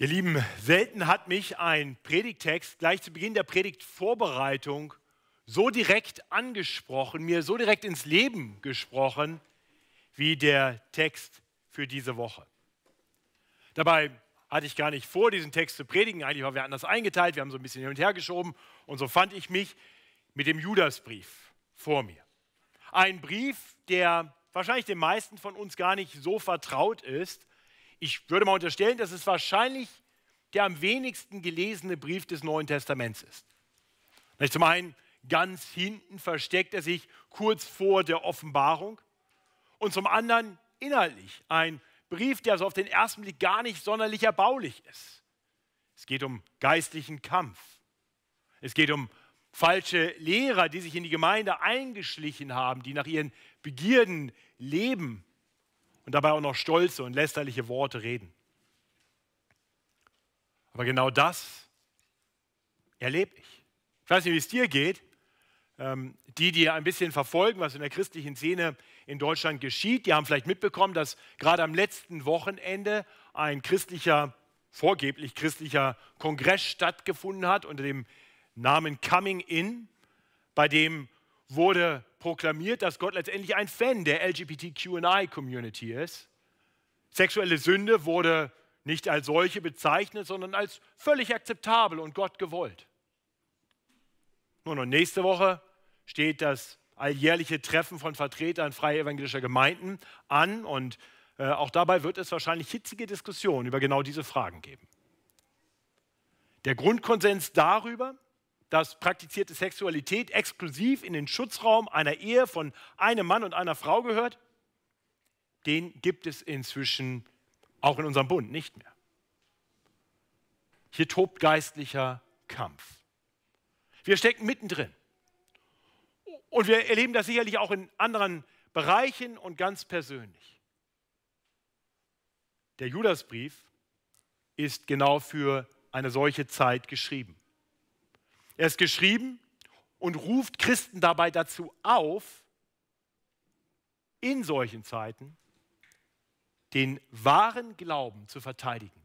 Ihr Lieben, selten hat mich ein Predigtext gleich zu Beginn der Predigtvorbereitung so direkt angesprochen, mir so direkt ins Leben gesprochen, wie der Text für diese Woche. Dabei hatte ich gar nicht vor, diesen Text zu predigen. Eigentlich waren wir anders eingeteilt, wir haben so ein bisschen hin und her geschoben. Und so fand ich mich mit dem Judasbrief vor mir. Ein Brief, der wahrscheinlich den meisten von uns gar nicht so vertraut ist, ich würde mal unterstellen, dass es wahrscheinlich der am wenigsten gelesene Brief des Neuen Testaments ist. Zum einen ganz hinten versteckt er sich kurz vor der Offenbarung und zum anderen inhaltlich ein Brief, der so auf den ersten Blick gar nicht sonderlich erbaulich ist. Es geht um geistlichen Kampf. Es geht um falsche Lehrer, die sich in die Gemeinde eingeschlichen haben, die nach ihren Begierden leben und dabei auch noch stolze und lästerliche Worte reden. Aber genau das erlebe ich. Ich weiß nicht, wie es dir geht. Ähm, die, die ein bisschen verfolgen, was in der christlichen Szene in Deutschland geschieht, die haben vielleicht mitbekommen, dass gerade am letzten Wochenende ein christlicher, vorgeblich christlicher Kongress stattgefunden hat unter dem Namen Coming In, bei dem wurde proklamiert, dass Gott letztendlich ein Fan der LGBTQI-Community ist. Sexuelle Sünde wurde nicht als solche bezeichnet, sondern als völlig akzeptabel und Gott gewollt. Nun, und nächste Woche steht das alljährliche Treffen von Vertretern freier evangelischer Gemeinden an und äh, auch dabei wird es wahrscheinlich hitzige Diskussionen über genau diese Fragen geben. Der Grundkonsens darüber, dass praktizierte Sexualität exklusiv in den Schutzraum einer Ehe von einem Mann und einer Frau gehört, den gibt es inzwischen auch in unserem Bund nicht mehr. Hier tobt geistlicher Kampf. Wir stecken mittendrin. Und wir erleben das sicherlich auch in anderen Bereichen und ganz persönlich. Der Judasbrief ist genau für eine solche Zeit geschrieben. Er ist geschrieben und ruft Christen dabei dazu auf, in solchen Zeiten den wahren Glauben zu verteidigen,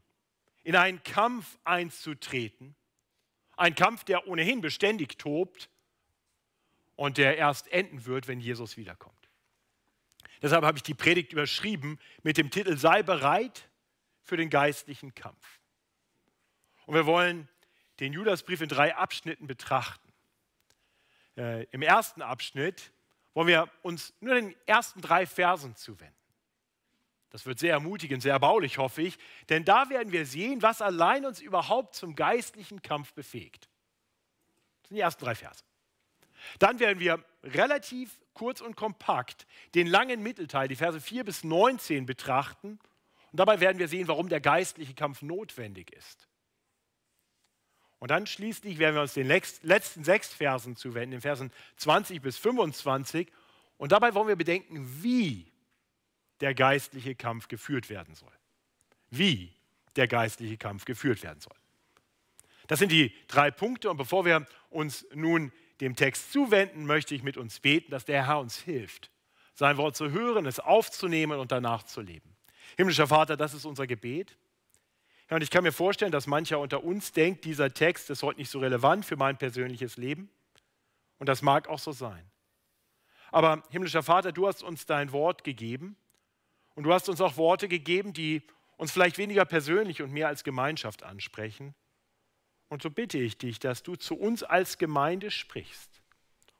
in einen Kampf einzutreten, ein Kampf, der ohnehin beständig tobt und der erst enden wird, wenn Jesus wiederkommt. Deshalb habe ich die Predigt überschrieben mit dem Titel Sei bereit für den geistlichen Kampf. Und wir wollen den Judasbrief in drei Abschnitten betrachten. Äh, Im ersten Abschnitt wollen wir uns nur den ersten drei Versen zuwenden. Das wird sehr ermutigend, sehr erbaulich, hoffe ich, denn da werden wir sehen, was allein uns überhaupt zum geistlichen Kampf befähigt. Das sind die ersten drei Verse. Dann werden wir relativ kurz und kompakt den langen Mittelteil, die Verse 4 bis 19, betrachten. Und dabei werden wir sehen, warum der geistliche Kampf notwendig ist. Und dann schließlich werden wir uns den letzten sechs Versen zuwenden, den Versen 20 bis 25. Und dabei wollen wir bedenken, wie der geistliche Kampf geführt werden soll. Wie der geistliche Kampf geführt werden soll. Das sind die drei Punkte. Und bevor wir uns nun dem Text zuwenden, möchte ich mit uns beten, dass der Herr uns hilft, sein Wort zu hören, es aufzunehmen und danach zu leben. Himmlischer Vater, das ist unser Gebet. Ja, und ich kann mir vorstellen, dass mancher unter uns denkt, dieser Text ist heute nicht so relevant für mein persönliches Leben. Und das mag auch so sein. Aber himmlischer Vater, du hast uns dein Wort gegeben und du hast uns auch Worte gegeben, die uns vielleicht weniger persönlich und mehr als Gemeinschaft ansprechen. Und so bitte ich dich, dass du zu uns als Gemeinde sprichst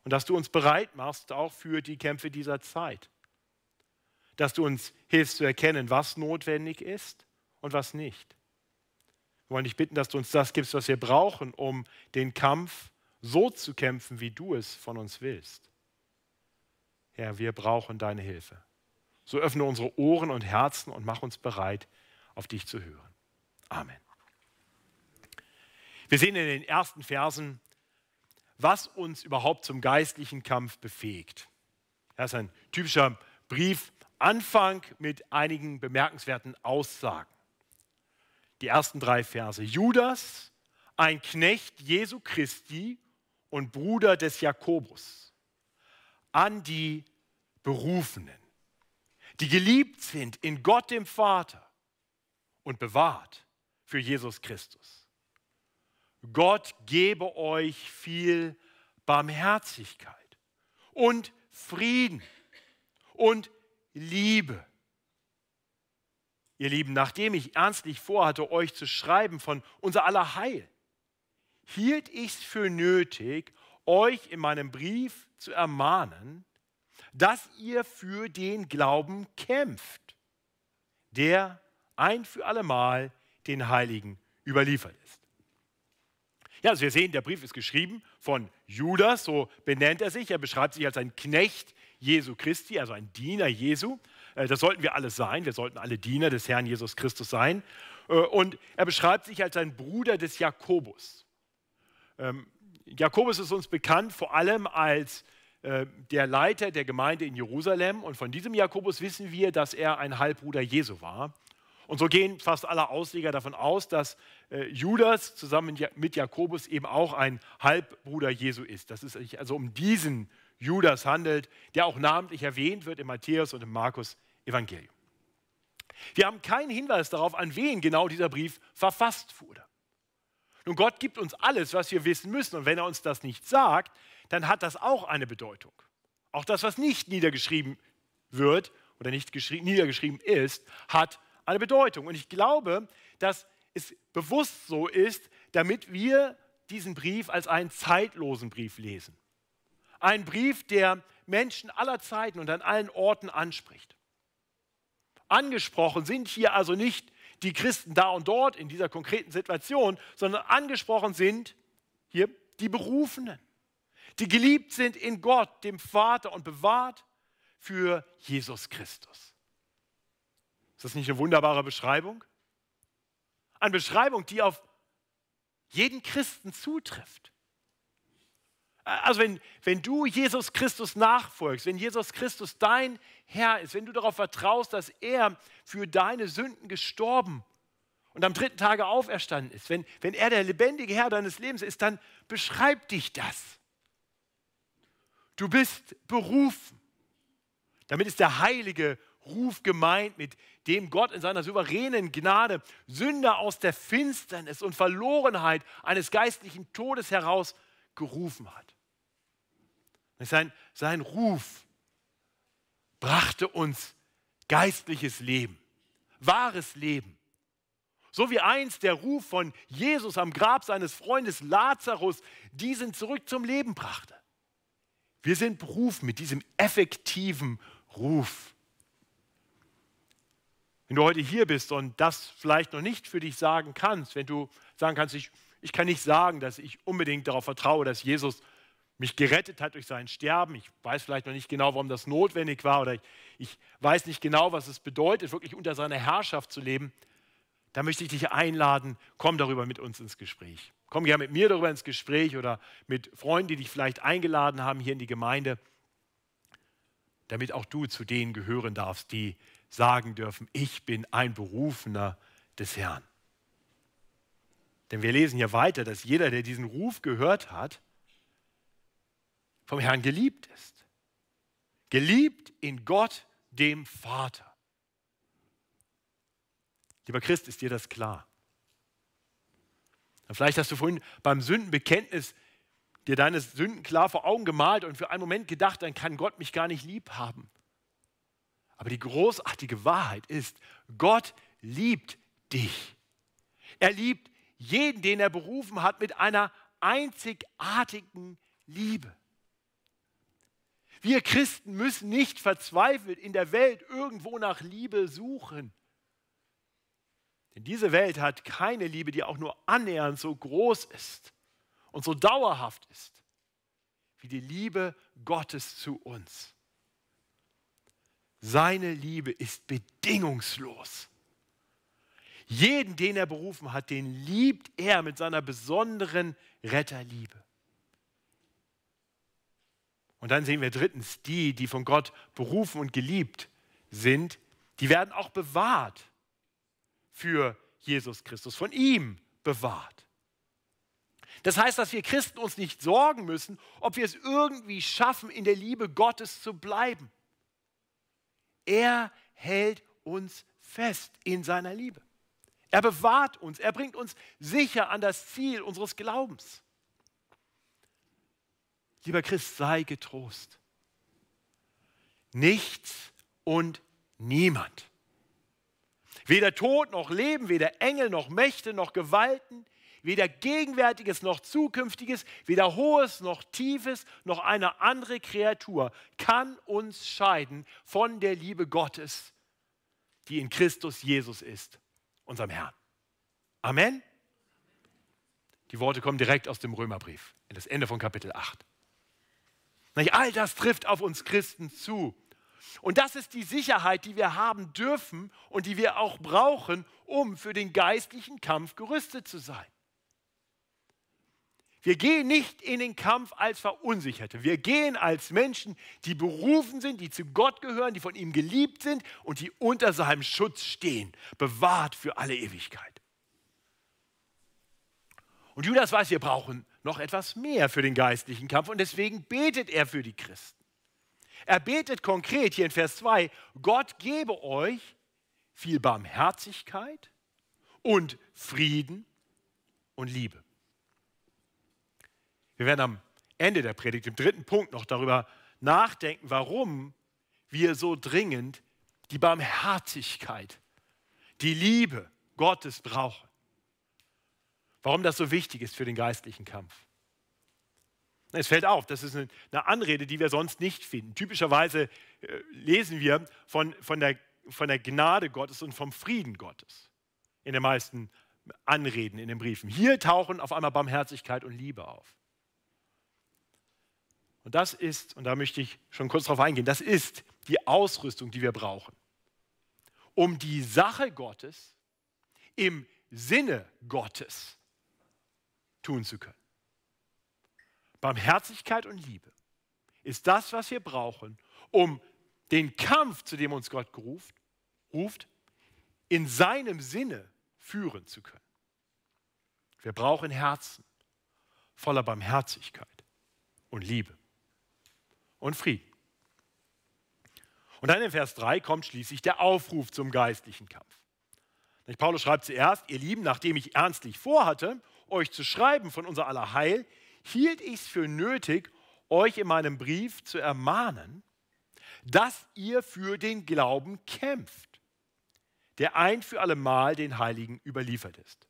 und dass du uns bereit machst, auch für die Kämpfe dieser Zeit. Dass du uns hilfst zu erkennen, was notwendig ist und was nicht. Wir wollen dich bitten, dass du uns das gibst, was wir brauchen, um den Kampf so zu kämpfen, wie du es von uns willst. Herr, wir brauchen deine Hilfe. So öffne unsere Ohren und Herzen und mach uns bereit, auf dich zu hören. Amen. Wir sehen in den ersten Versen, was uns überhaupt zum geistlichen Kampf befähigt. Das ist ein typischer Brief, Anfang mit einigen bemerkenswerten Aussagen die ersten drei Verse. Judas, ein Knecht Jesu Christi und Bruder des Jakobus, an die Berufenen, die geliebt sind in Gott dem Vater und bewahrt für Jesus Christus. Gott gebe euch viel Barmherzigkeit und Frieden und Liebe. Ihr Lieben, nachdem ich ernstlich vorhatte, euch zu schreiben von unser aller Heil, hielt ich es für nötig, euch in meinem Brief zu ermahnen, dass ihr für den Glauben kämpft, der ein für allemal den Heiligen überliefert ist. Ja, also wir sehen, der Brief ist geschrieben von Judas, so benennt er sich. Er beschreibt sich als ein Knecht Jesu Christi, also ein Diener Jesu. Äh, das sollten wir alle sein. Wir sollten alle Diener des Herrn Jesus Christus sein. Äh, und er beschreibt sich als ein Bruder des Jakobus. Ähm, Jakobus ist uns bekannt vor allem als äh, der Leiter der Gemeinde in Jerusalem. Und von diesem Jakobus wissen wir, dass er ein Halbbruder Jesu war. Und so gehen fast alle Ausleger davon aus, dass Judas zusammen mit Jakobus eben auch ein Halbbruder Jesu ist. Dass es sich also um diesen Judas handelt, der auch namentlich erwähnt wird im Matthäus und im Markus Evangelium. Wir haben keinen Hinweis darauf, an wen genau dieser Brief verfasst wurde. Nun, Gott gibt uns alles, was wir wissen müssen. Und wenn er uns das nicht sagt, dann hat das auch eine Bedeutung. Auch das, was nicht niedergeschrieben wird oder nicht niedergeschrieben ist, hat eine Bedeutung. Und ich glaube, dass es bewusst so ist, damit wir diesen Brief als einen zeitlosen Brief lesen. Ein Brief, der Menschen aller Zeiten und an allen Orten anspricht. Angesprochen sind hier also nicht die Christen da und dort in dieser konkreten Situation, sondern angesprochen sind hier die Berufenen, die geliebt sind in Gott, dem Vater und bewahrt für Jesus Christus. Ist das nicht eine wunderbare Beschreibung? Eine Beschreibung, die auf jeden Christen zutrifft. Also wenn, wenn du Jesus Christus nachfolgst, wenn Jesus Christus dein Herr ist, wenn du darauf vertraust, dass er für deine Sünden gestorben und am dritten Tage auferstanden ist, wenn, wenn er der lebendige Herr deines Lebens ist, dann beschreibt dich das. Du bist berufen. Damit ist der heilige Ruf gemeint, mit dem Gott in seiner souveränen Gnade Sünder aus der Finsternis und Verlorenheit eines geistlichen Todes heraus gerufen hat. Sein, sein Ruf brachte uns geistliches Leben, wahres Leben. So wie einst der Ruf von Jesus am Grab seines Freundes Lazarus diesen zurück zum Leben brachte. Wir sind berufen mit diesem effektiven Ruf. Wenn du heute hier bist und das vielleicht noch nicht für dich sagen kannst, wenn du sagen kannst, ich, ich kann nicht sagen, dass ich unbedingt darauf vertraue, dass Jesus mich gerettet hat durch sein Sterben. Ich weiß vielleicht noch nicht genau, warum das notwendig war oder ich, ich weiß nicht genau, was es bedeutet, wirklich unter seiner Herrschaft zu leben. Da möchte ich dich einladen, komm darüber mit uns ins Gespräch. Komm gerne mit mir darüber ins Gespräch oder mit Freunden, die dich vielleicht eingeladen haben hier in die Gemeinde, damit auch du zu denen gehören darfst, die sagen dürfen, ich bin ein Berufener des Herrn. Denn wir lesen hier weiter, dass jeder, der diesen Ruf gehört hat, vom Herrn geliebt ist. Geliebt in Gott, dem Vater. Lieber Christ, ist dir das klar? Vielleicht hast du vorhin beim Sündenbekenntnis dir deine Sünden klar vor Augen gemalt und für einen Moment gedacht, dann kann Gott mich gar nicht lieb haben. Aber die großartige Wahrheit ist, Gott liebt dich. Er liebt jeden, den er berufen hat, mit einer einzigartigen Liebe. Wir Christen müssen nicht verzweifelt in der Welt irgendwo nach Liebe suchen. Denn diese Welt hat keine Liebe, die auch nur annähernd so groß ist und so dauerhaft ist, wie die Liebe Gottes zu uns. Seine Liebe ist bedingungslos. Jeden, den er berufen hat, den liebt er mit seiner besonderen Retterliebe. Und dann sehen wir drittens, die, die von Gott berufen und geliebt sind, die werden auch bewahrt für Jesus Christus, von ihm bewahrt. Das heißt, dass wir Christen uns nicht sorgen müssen, ob wir es irgendwie schaffen, in der Liebe Gottes zu bleiben. Er hält uns fest in seiner Liebe. Er bewahrt uns, er bringt uns sicher an das Ziel unseres Glaubens. Lieber Christ, sei getrost. Nichts und niemand. Weder Tod noch Leben, weder Engel noch Mächte noch Gewalten, weder Gegenwärtiges noch Zukünftiges, weder Hohes noch Tiefes, noch eine andere Kreatur kann uns scheiden von der Liebe Gottes, die in Christus Jesus ist, unserem Herrn. Amen. Die Worte kommen direkt aus dem Römerbrief, in das Ende von Kapitel 8. All das trifft auf uns Christen zu. Und das ist die Sicherheit, die wir haben dürfen und die wir auch brauchen, um für den geistlichen Kampf gerüstet zu sein. Wir gehen nicht in den Kampf als Verunsicherte. Wir gehen als Menschen, die berufen sind, die zu Gott gehören, die von ihm geliebt sind und die unter seinem Schutz stehen, bewahrt für alle Ewigkeit. Und Judas weiß, wir brauchen noch etwas mehr für den geistlichen Kampf und deswegen betet er für die Christen. Er betet konkret hier in Vers 2, Gott gebe euch viel Barmherzigkeit und Frieden und Liebe. Wir werden am Ende der Predigt, im dritten Punkt, noch darüber nachdenken, warum wir so dringend die Barmherzigkeit, die Liebe Gottes brauchen. Warum das so wichtig ist für den geistlichen Kampf. Es fällt auf, das ist eine Anrede, die wir sonst nicht finden. Typischerweise äh, lesen wir von, von, der, von der Gnade Gottes und vom Frieden Gottes in den meisten Anreden in den Briefen. Hier tauchen auf einmal Barmherzigkeit und Liebe auf. Und das ist, und da möchte ich schon kurz darauf eingehen, das ist die Ausrüstung, die wir brauchen, um die Sache Gottes im Sinne Gottes tun zu können. Barmherzigkeit und Liebe ist das, was wir brauchen, um den Kampf, zu dem uns Gott geruft, ruft, in seinem Sinne führen zu können. Wir brauchen Herzen voller Barmherzigkeit und Liebe und Frieden. Und dann in Vers 3 kommt schließlich der Aufruf zum geistlichen Kampf. Paulus schreibt zuerst, ihr Lieben, nachdem ich ernstlich vorhatte, euch zu schreiben von unser aller Heil, hielt ich es für nötig, euch in meinem Brief zu ermahnen, dass ihr für den Glauben kämpft, der ein für alle Mal den Heiligen überliefert ist.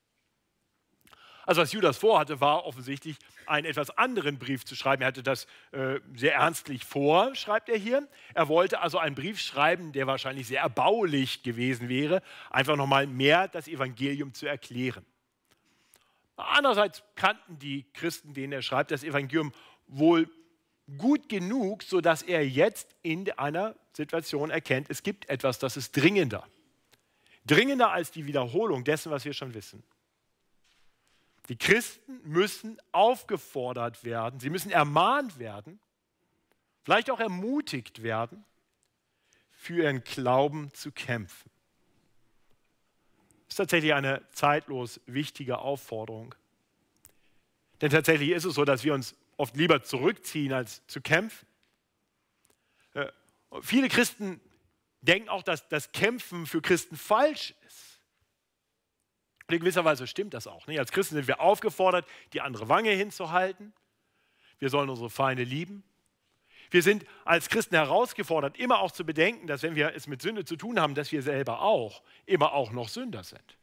Also was Judas vorhatte, war offensichtlich einen etwas anderen Brief zu schreiben. Er hatte das äh, sehr ernstlich vor, schreibt er hier. Er wollte also einen Brief schreiben, der wahrscheinlich sehr erbaulich gewesen wäre, einfach nochmal mehr das Evangelium zu erklären. Andererseits kannten die Christen, denen er schreibt, das Evangelium wohl gut genug, sodass er jetzt in einer Situation erkennt, es gibt etwas, das ist dringender. Dringender als die Wiederholung dessen, was wir schon wissen. Die Christen müssen aufgefordert werden, sie müssen ermahnt werden, vielleicht auch ermutigt werden, für ihren Glauben zu kämpfen ist tatsächlich eine zeitlos wichtige Aufforderung. Denn tatsächlich ist es so, dass wir uns oft lieber zurückziehen, als zu kämpfen. Äh, viele Christen denken auch, dass das Kämpfen für Christen falsch ist. Und in gewisser Weise stimmt das auch. Nicht? Als Christen sind wir aufgefordert, die andere Wange hinzuhalten. Wir sollen unsere Feinde lieben. Wir sind als Christen herausgefordert, immer auch zu bedenken, dass wenn wir es mit Sünde zu tun haben, dass wir selber auch immer auch noch Sünder sind.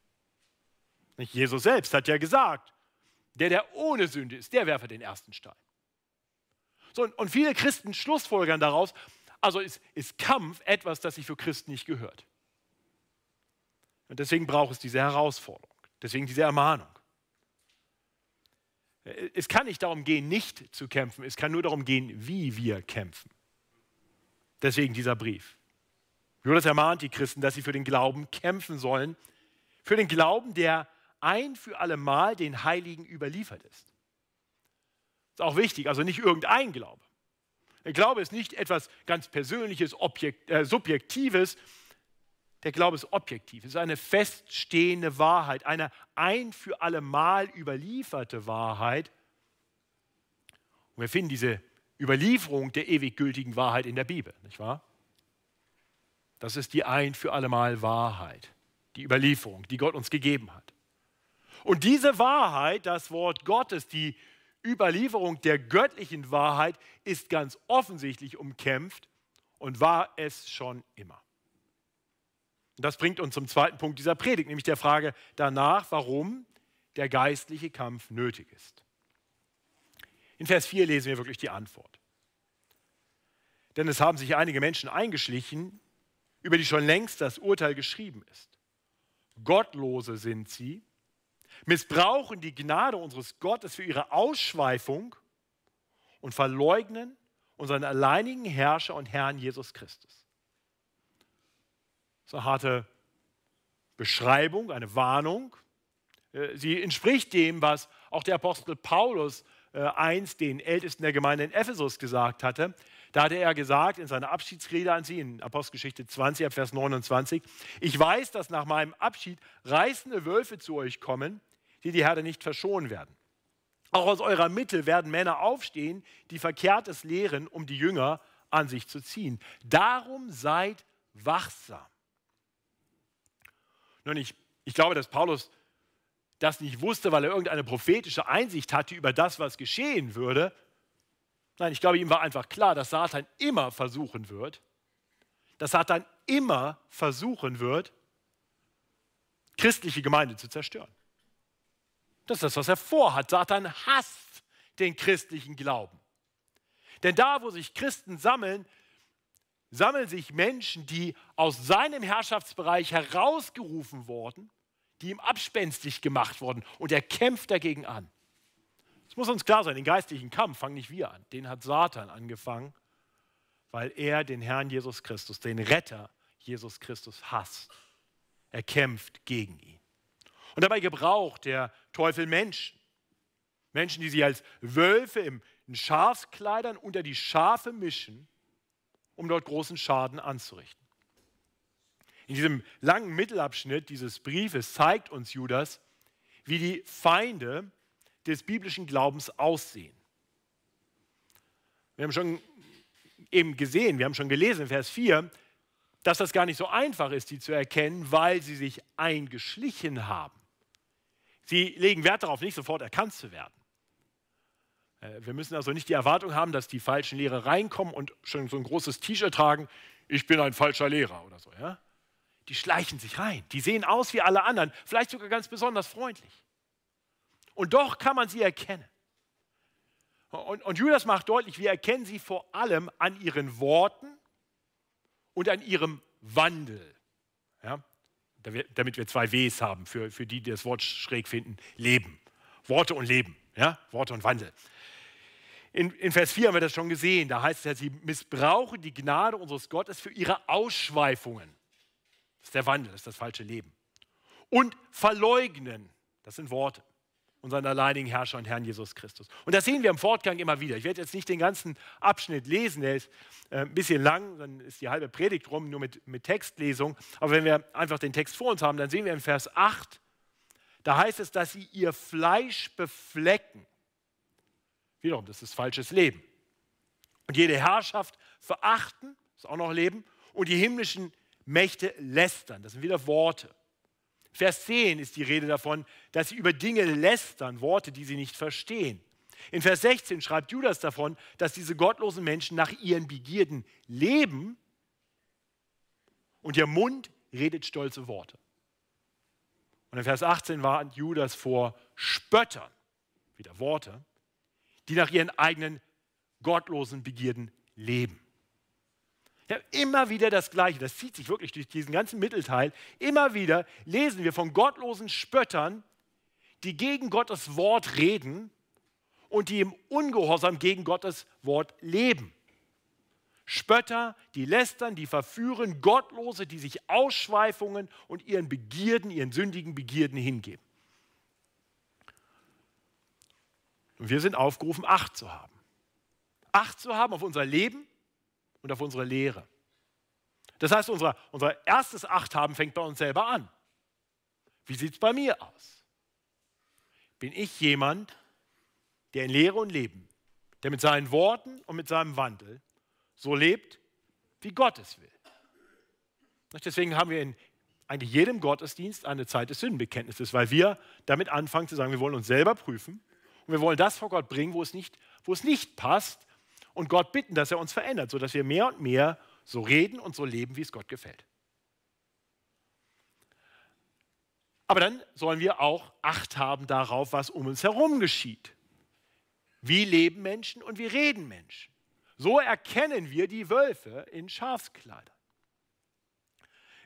Jesus selbst hat ja gesagt, der, der ohne Sünde ist, der werfe den ersten Stein. So, und viele Christen schlussfolgern daraus, also ist, ist Kampf etwas, das sich für Christen nicht gehört. Und deswegen braucht es diese Herausforderung, deswegen diese Ermahnung. Es kann nicht darum gehen, nicht zu kämpfen, es kann nur darum gehen, wie wir kämpfen. Deswegen dieser Brief. Jonas ermahnt die Christen, dass sie für den Glauben kämpfen sollen, für den Glauben, der ein für alle Mal den Heiligen überliefert ist. Das ist auch wichtig, also nicht irgendein Glaube. Der Glaube ist nicht etwas ganz Persönliches, Objekt, äh, Subjektives, der Glaube ist objektiv, es ist eine feststehende Wahrheit, eine ein für alle Mal überlieferte Wahrheit. Und wir finden diese Überlieferung der ewig gültigen Wahrheit in der Bibel, nicht wahr? Das ist die ein für alle Mal Wahrheit. die Überlieferung, die Gott uns gegeben hat. Und diese Wahrheit, das Wort Gottes, die Überlieferung der göttlichen Wahrheit, ist ganz offensichtlich umkämpft und war es schon immer. Und das bringt uns zum zweiten Punkt dieser Predigt, nämlich der Frage danach, warum der geistliche Kampf nötig ist. In Vers 4 lesen wir wirklich die Antwort. Denn es haben sich einige Menschen eingeschlichen, über die schon längst das Urteil geschrieben ist. Gottlose sind sie, missbrauchen die Gnade unseres Gottes für ihre Ausschweifung und verleugnen unseren alleinigen Herrscher und Herrn Jesus Christus. Ist eine harte Beschreibung, eine Warnung. Äh, sie entspricht dem, was auch der Apostel Paulus äh, einst den Ältesten der Gemeinde in Ephesus gesagt hatte. Da hatte er gesagt in seiner Abschiedsrede an sie, in Apostelgeschichte 20, Vers 29, ich weiß, dass nach meinem Abschied reißende Wölfe zu euch kommen, die die Herde nicht verschonen werden. Auch aus eurer Mitte werden Männer aufstehen, die Verkehrtes lehren, um die Jünger an sich zu ziehen. Darum seid wachsam. Nun, ich, ich glaube, dass Paulus das nicht wusste, weil er irgendeine prophetische Einsicht hatte über das, was geschehen würde, Nein, ich glaube, ihm war einfach klar, dass Satan immer versuchen wird, dass Satan immer versuchen wird, christliche Gemeinde zu zerstören. Das ist das, was er vorhat. Satan hasst den christlichen Glauben. Denn da, wo sich Christen sammeln, sammeln sich Menschen, die aus seinem Herrschaftsbereich herausgerufen wurden, die ihm abspenstig gemacht wurden und er kämpft dagegen an. Es muss uns klar sein, den geistlichen Kampf fangen nicht wir an. Den hat Satan angefangen, weil er den Herrn Jesus Christus, den Retter Jesus Christus hasst. Er kämpft gegen ihn. Und dabei gebraucht der Teufel Menschen. Menschen, die sich als Wölfe in Schafskleidern unter die Schafe mischen, um dort großen Schaden anzurichten. In diesem langen Mittelabschnitt dieses Briefes zeigt uns Judas, wie die Feinde des biblischen Glaubens aussehen. Wir haben schon eben gesehen, wir haben schon gelesen in Vers 4, dass das gar nicht so einfach ist, die zu erkennen, weil sie sich eingeschlichen haben. Sie legen Wert darauf, nicht sofort erkannt zu werden. Äh, wir müssen also nicht die Erwartung haben, dass die falschen Lehrer reinkommen und schon so ein großes T-Shirt tragen, ich bin ein falscher Lehrer oder so. Ja? Die schleichen sich rein, die sehen aus wie alle anderen, vielleicht sogar ganz besonders freundlich. Und doch kann man sie erkennen. Und, und Judas macht deutlich, wir erkennen sie vor allem an ihren Worten und an ihrem Wandel. Ja? Damit wir zwei Ws haben, für, für die, die das Wort schräg finden, Leben. Worte und Leben, ja? Worte und Wandel. In, in, Vers 4 haben wir das schon gesehen. Da heißt es, sie missbrauchen die Gnade unseres Gottes für ihre Ausschweifungen. Das ist der Wandel, das ist das falsche Leben. Und verleugnen, das sind Worte unseren alleinigen Herrscher und Herrn Jesus Christus. Und das sehen wir im Fortgang immer wieder. Ich werde jetzt nicht den ganzen Abschnitt lesen, der ist äh, ein bisschen lang, dann ist die halbe Predigt rum, nur mit, mit Textlesung. Aber wenn wir einfach den Text vor uns haben, dann sehen wir in Vers 8, da heißt es, dass sie ihr Fleisch beflecken. Wiederum, das ist falsches Leben. Und jede Herrschaft verachten, ist auch noch Leben, und die himmlischen Mächte lästern, das sind wieder Worte. Vers 10 ist die Rede davon, dass sie über Dinge lästern, Worte, die sie nicht verstehen. In Vers 16 schreibt Judas davon, dass diese gottlosen Menschen nach ihren Begierden leben und ihr Mund redet stolze Worte. Und in Vers 18 warnt Judas vor Spöttern, wieder Worte, die nach ihren eigenen gottlosen Begierden leben. Ja, immer wieder das Gleiche, das zieht sich wirklich durch diesen ganzen Mittelteil. Immer wieder lesen wir von gottlosen Spöttern, die gegen Gottes Wort reden und die im Ungehorsam gegen Gottes Wort leben. Spötter, die lästern, die verführen, Gottlose, die sich Ausschweifungen und ihren Begierden, ihren sündigen Begierden hingeben. Und wir sind aufgerufen, Acht zu haben. Acht zu haben auf unser Leben, und auf unsere Lehre. Das heißt, unser, unser erstes Achthaben fängt bei uns selber an. Wie sieht es bei mir aus? Bin ich jemand, der in Lehre und Leben, der mit seinen Worten und mit seinem Wandel so lebt, wie Gott es will? Deswegen haben wir in eigentlich jedem Gottesdienst eine Zeit des Sündenbekenntnisses, weil wir damit anfangen zu sagen, wir wollen uns selber prüfen und wir wollen das vor Gott bringen, wo es nicht, wo es nicht passt und Gott bitten, dass er uns verändert, sodass wir mehr und mehr so reden und so leben, wie es Gott gefällt. Aber dann sollen wir auch Acht haben darauf, was um uns herum geschieht. Wie leben Menschen und wie reden Menschen? So erkennen wir die Wölfe in Schafskleidern.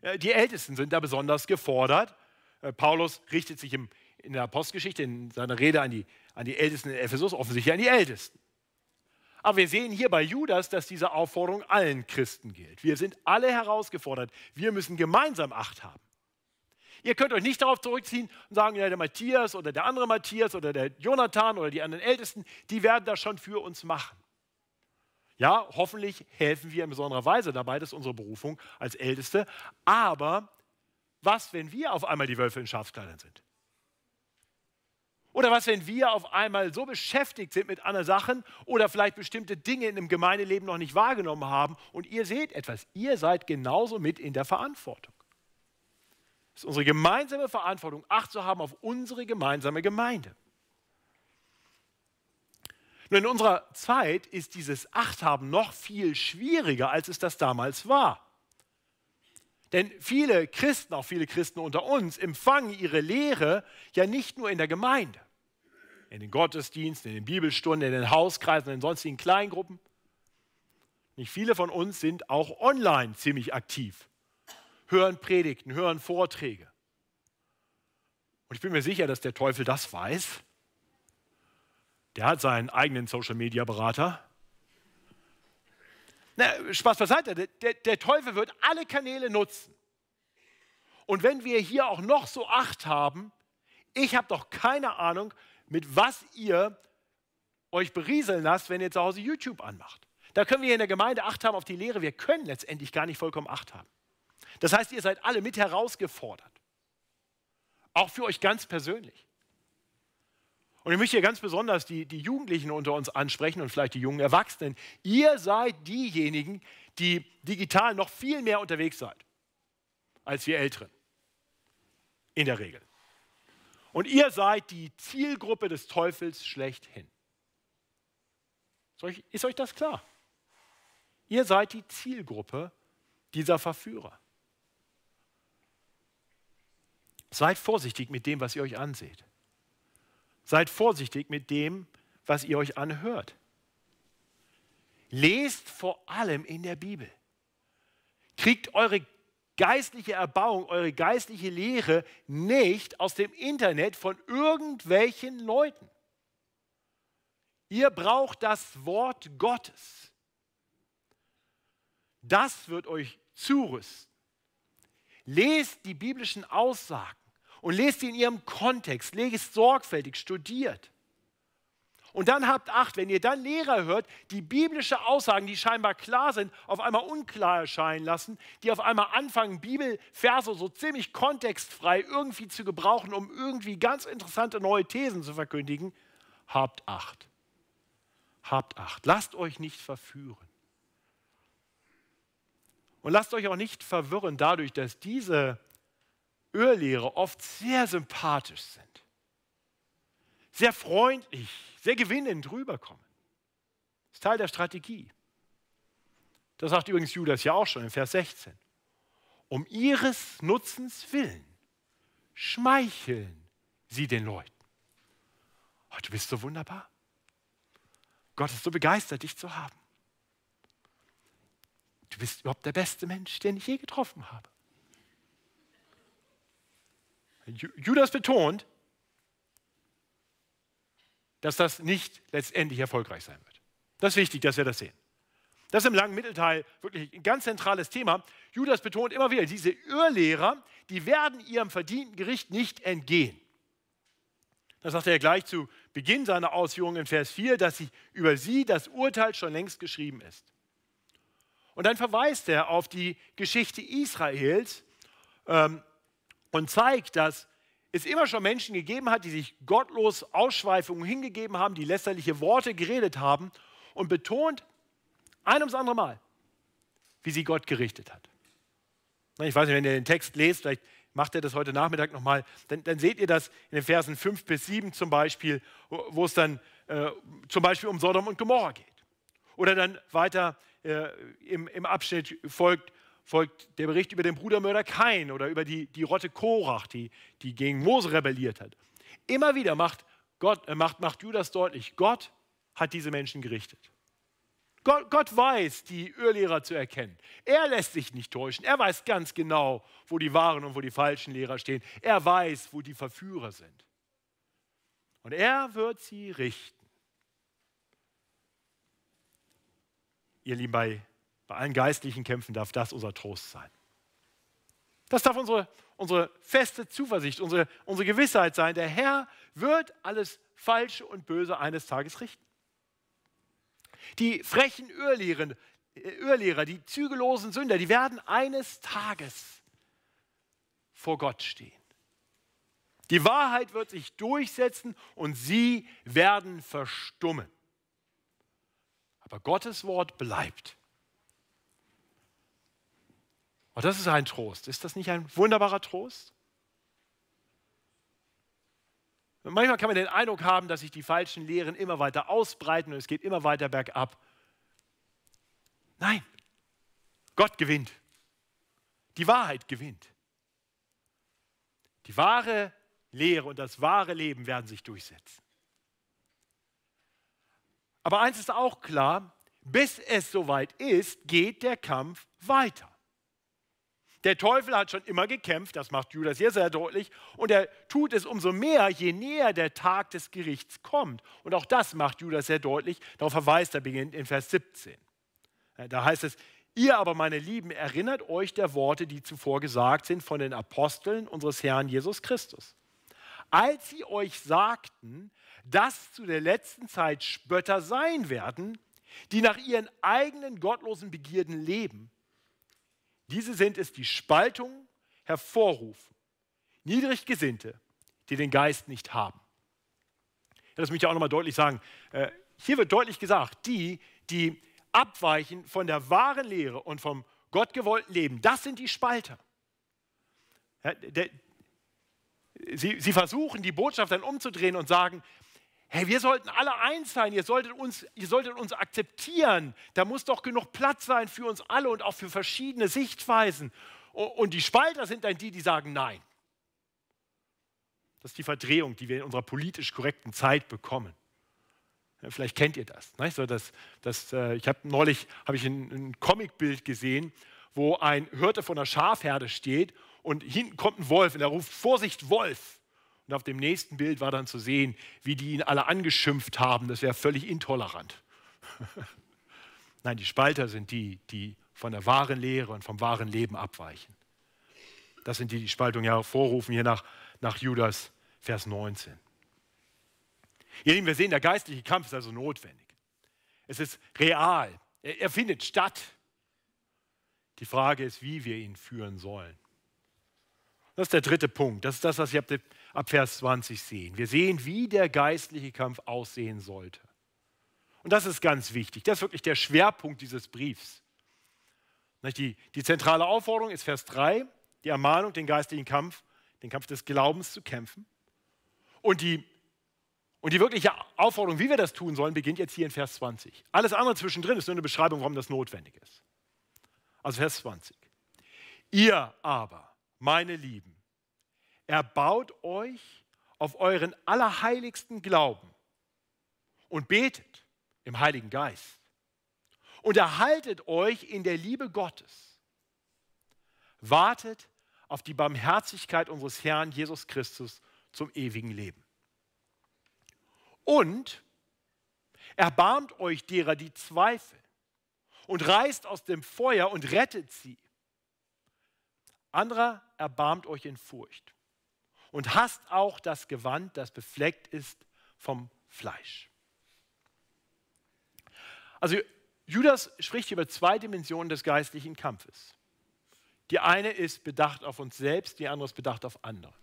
Äh, die Ältesten sind da besonders gefordert. Äh, Paulus richtet sich in der Apostelgeschichte in seiner Rede an die, an die Ältesten in Ephesus, offensichtlich an die Ältesten. Aber wir sehen hier bei Judas, dass diese Aufforderung allen Christen gilt. Wir sind alle herausgefordert. Wir müssen gemeinsam Acht haben. Ihr könnt euch nicht darauf zurückziehen und sagen, ja, der Matthias oder der andere Matthias oder der Jonathan oder die anderen Ältesten, die werden das schon für uns machen. Ja, hoffentlich helfen wir in besonderer Weise dabei, das ist unsere Berufung als Älteste. Aber was, wenn wir auf einmal die Wölfe in Schafskleidern sind? Oder was, wenn wir auf einmal so beschäftigt sind mit anderen Sachen oder vielleicht bestimmte Dinge in dem Gemeindeleben noch nicht wahrgenommen haben und ihr seht etwas, ihr seid genauso mit in der Verantwortung. Es ist unsere gemeinsame Verantwortung, Acht zu haben auf unsere gemeinsame Gemeinde. Nur in unserer Zeit ist dieses Achthaben noch viel schwieriger, als es das damals war. Denn viele Christen, auch viele Christen unter uns, empfangen ihre Lehre ja nicht nur in der Gemeinde, in den Gottesdiensten, in den Bibelstunden, in den Hauskreisen, in sonstigen Kleingruppen. Nicht viele von uns sind auch online ziemlich aktiv, hören Predigten, hören Vorträge. Und ich bin mir sicher, dass der Teufel das weiß der hat seinen eigenen Social-Media-Berater. Spaß beiseite, der, der Teufel wird alle Kanäle nutzen. Und wenn wir hier auch noch so Acht haben, ich habe doch keine Ahnung, mit was ihr euch berieseln lasst, wenn ihr zu Hause YouTube anmacht. Da können wir in der Gemeinde Acht haben auf die Lehre. Wir können letztendlich gar nicht vollkommen Acht haben. Das heißt, ihr seid alle mit herausgefordert. Auch für euch ganz persönlich. Und ich möchte hier ganz besonders die, die Jugendlichen unter uns ansprechen und vielleicht die jungen Erwachsenen. Ihr seid diejenigen, die digital noch viel mehr unterwegs seid als wir Älteren. In der Regel. Und ihr seid die Zielgruppe des Teufels schlechthin. Ist euch das klar? Ihr seid die Zielgruppe dieser Verführer. Seid vorsichtig mit dem, was ihr euch anseht. Seid vorsichtig mit dem, was ihr euch anhört. Lest vor allem in der Bibel. Kriegt eure geistliche Erbauung, eure geistliche Lehre nicht aus dem Internet von irgendwelchen Leuten. Ihr braucht das Wort Gottes. Das wird euch zurüsten. Lest die biblischen Aussagen und lest sie in ihrem Kontext, lest sorgfältig, studiert. Und dann habt Acht, wenn ihr dann Lehrer hört, die biblische Aussagen, die scheinbar klar sind, auf einmal unklar erscheinen lassen, die auf einmal anfangen, Bibelverse so ziemlich kontextfrei irgendwie zu gebrauchen, um irgendwie ganz interessante neue Thesen zu verkündigen, habt Acht. Habt Acht. Lasst euch nicht verführen. Und lasst euch auch nicht verwirren dadurch, dass diese Ölehrer oft sehr sympathisch sind, sehr freundlich, sehr gewinnend rüberkommen. Das ist Teil der Strategie. Das sagt übrigens Judas ja auch schon in Vers 16. Um ihres Nutzens willen schmeicheln sie den Leuten. Oh, du bist so wunderbar. Gott ist so begeistert, dich zu haben. Du bist überhaupt der beste Mensch, den ich je getroffen habe. Judas betont, dass das nicht letztendlich erfolgreich sein wird. Das ist wichtig, dass wir das sehen. Das ist im langen Mittelteil wirklich ein ganz zentrales Thema. Judas betont immer wieder, diese Irrlehrer, die werden ihrem verdienten Gericht nicht entgehen. Das sagt er gleich zu Beginn seiner Ausführungen in Vers 4, dass sie, über sie das Urteil schon längst geschrieben ist. Und dann verweist er auf die Geschichte Israels, ähm, und zeigt, dass es immer schon Menschen gegeben hat, die sich gottlos Ausschweifungen hingegeben haben, die lästerliche Worte geredet haben und betont ein ums andere Mal, wie sie Gott gerichtet hat. Ich weiß nicht, wenn ihr den Text lest, vielleicht macht ihr das heute Nachmittag nochmal, dann, dann seht ihr das in den Versen 5 bis 7 zum Beispiel, wo es dann äh, zum Beispiel um Sodom und Gomorra geht. Oder dann weiter äh, im, im Abschnitt folgt, folgt der Bericht über den Brudermörder Kain oder über die, die Rotte Korach, die, die gegen Mose rebelliert hat. Immer wieder macht, Gott, äh, macht, macht Judas deutlich, Gott hat diese Menschen gerichtet. Gott, Gott, weiß, die Irrlehrer zu erkennen. Er lässt sich nicht täuschen. Er weiß ganz genau, wo die wahren und wo die falschen Lehrer stehen. Er weiß, wo die Verführer sind. Und er wird sie richten. Ihr Lieben, bei, bei allen geistlichen Kämpfen darf das unser Trost sein. Das darf unsere, unsere feste Zuversicht, unsere, unsere Gewissheit sein. Der Herr wird alles Falsche und Böse eines Tages richten. Die frechen Irrlehrer, Irrlehrer, die zügellosen Sünder, die werden eines Tages vor Gott stehen. Die Wahrheit wird sich durchsetzen und sie werden verstummen. Aber Gottes Wort bleibt. Und das ist ein Trost. Ist das nicht ein wunderbarer Trost? Manchmal kann man den Eindruck haben, dass sich die falschen Lehren immer weiter ausbreiten und es geht immer weiter bergab. Nein, Gott gewinnt. Die Wahrheit gewinnt. Die wahre Lehre und das wahre Leben werden sich durchsetzen. Aber eins ist auch klar, bis es soweit ist, geht der Kampf weiter. Der Teufel hat schon immer gekämpft, das macht Judas hier sehr deutlich, und er tut es umso mehr, je näher der Tag des Gerichts kommt. Und auch das macht Judas sehr deutlich, darauf verweist er beginnt in Vers 17. Da heißt es, ihr aber, meine Lieben, erinnert euch der Worte, die zuvor gesagt sind von den Aposteln unseres Herrn Jesus Christus. Als sie euch sagten, dass zu der letzten Zeit Spötter sein werden, die nach ihren eigenen gottlosen Begierden leben diese sind es, die Spaltung hervorrufen. Niedriggesinnte, die den Geist nicht haben. Das möchte ich auch nochmal deutlich sagen. Äh, hier wird deutlich gesagt, die, die abweichen von der wahren Lehre und vom gottgewollten Leben, das sind die Spalter. Sie versuchen, die Botschaft dann umzudrehen und sagen, Hey, wir sollten alle eins sein, ihr solltet, uns, ihr solltet uns akzeptieren. Da muss doch genug Platz sein für uns alle und auch für verschiedene Sichtweisen. Und die Spalter sind dann die, die sagen Nein. Das ist die Verdrehung, die wir in unserer politisch korrekten Zeit bekommen. Ja, vielleicht kennt ihr das. Ne? So das, das äh, ich habe neulich hab ich ein, ein Comicbild gesehen, wo ein Hirte von einer Schafherde steht und hinten kommt ein Wolf und er ruft Vorsicht Wolf. Und auf dem nächsten Bild war dann zu sehen, wie die ihn alle angeschimpft haben. Das wäre völlig intolerant. Nein, die Spalter sind die, die von der wahren Lehre und vom wahren Leben abweichen. Das sind die, die Spaltung hervorrufen, hier nach, nach Judas, Vers 19. Ihr Lieben, wir sehen, der geistliche Kampf ist also notwendig. Es ist real. Er, er findet statt. Die Frage ist, wie wir ihn führen sollen. Das ist der dritte Punkt. Das ist das, was ich ab Vers 20 sehen. Wir sehen, wie der geistliche Kampf aussehen sollte. Und das ist ganz wichtig. Das ist wirklich der Schwerpunkt dieses Briefs. Die, die zentrale Aufforderung ist Vers 3, die Ermahnung, den geistlichen Kampf, den Kampf des Glaubens zu kämpfen. Und die, und die wirkliche Aufforderung, wie wir das tun sollen, beginnt jetzt hier in Vers 20. Alles andere zwischendrin ist nur eine Beschreibung, warum das notwendig ist. Also Vers 20. Ihr aber, meine Lieben, erbaut euch auf euren allerheiligsten Glauben und betet im Heiligen Geist und erhaltet euch in der Liebe Gottes. Wartet auf die Barmherzigkeit unseres Herrn Jesus Christus zum ewigen Leben. Und erbarmt euch derer, die zweifeln, und reißt aus dem Feuer und rettet sie. Anderer erbarmt euch in Furcht und hasst auch das Gewand, das befleckt ist vom Fleisch. Also Judas spricht über zwei Dimensionen des geistlichen Kampfes. Die eine ist bedacht auf uns selbst, die andere ist bedacht auf andere.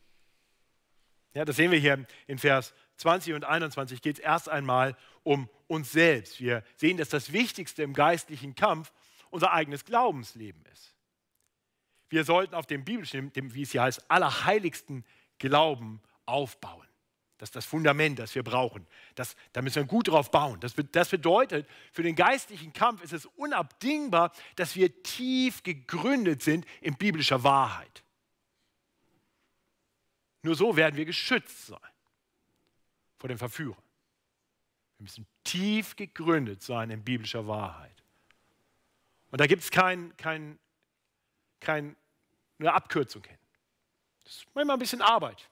Ja, das sehen wir hier in Vers 20 und 21 geht es erst einmal um uns selbst. Wir sehen, dass das Wichtigste im geistlichen Kampf unser eigenes Glaubensleben ist. wir sollten auf dem biblischen, dem, wie es hier heißt, allerheiligsten Glauben aufbauen. Das ist das Fundament, das wir brauchen. Das, da müssen wir gut drauf bauen. Das, das bedeutet, für den geistlichen Kampf ist es unabdingbar, dass wir tief gegründet sind in biblischer Wahrheit. Nur so werden wir geschützt sein vor dem Verführer. Wir müssen tief gegründet sein in biblischer Wahrheit. Und da gibt es kein, kein, kein, eine Abkürzung hin. Das ist manchmal ein bisschen Arbeit.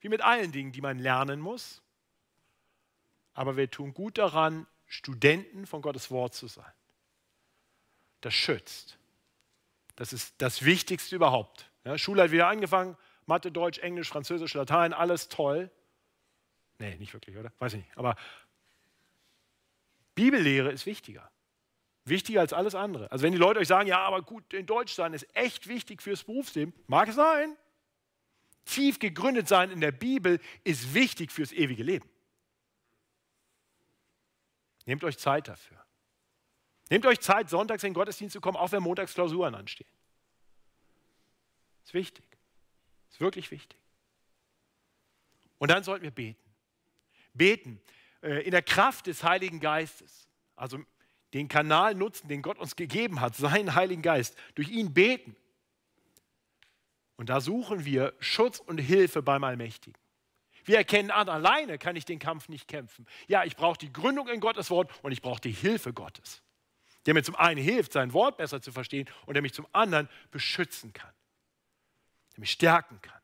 Wie mit allen Dingen, die man lernen muss. Aber wir tun gut daran, Studenten von Gottes Wort zu sein. Das schützt. Das ist das Wichtigste überhaupt. Ja, Schule hat wieder angefangen. Mathe, Deutsch, Englisch, Französisch, Latein, alles toll. Nee, nicht wirklich, oder? Weiß ich nicht. Aber Bibellehre ist wichtiger. Wichtiger als alles andere. Also wenn die Leute euch sagen, ja, aber gut, in Deutsch sein ist echt wichtig fürs Berufsleben, mag es sein. Tief gegründet sein in der Bibel ist wichtig fürs ewige Leben. Nehmt euch Zeit dafür. Nehmt euch Zeit, sonntags in den Gottesdienst zu kommen, auch wenn montags Klausuren anstehen. Ist wichtig. Ist wirklich wichtig. Und dann sollten wir beten. Beten äh, in der Kraft des Heiligen Geistes. Also den Kanal nutzen, den Gott uns gegeben hat, seinen Heiligen Geist. Durch ihn beten. Und da suchen wir Schutz und Hilfe beim Allmächtigen. Wir erkennen an, alleine kann ich den Kampf nicht kämpfen. Ja, ich brauche die Gründung in Gottes Wort und ich brauche die Hilfe Gottes, der mir zum einen hilft, sein Wort besser zu verstehen und der mich zum anderen beschützen kann, der mich stärken kann.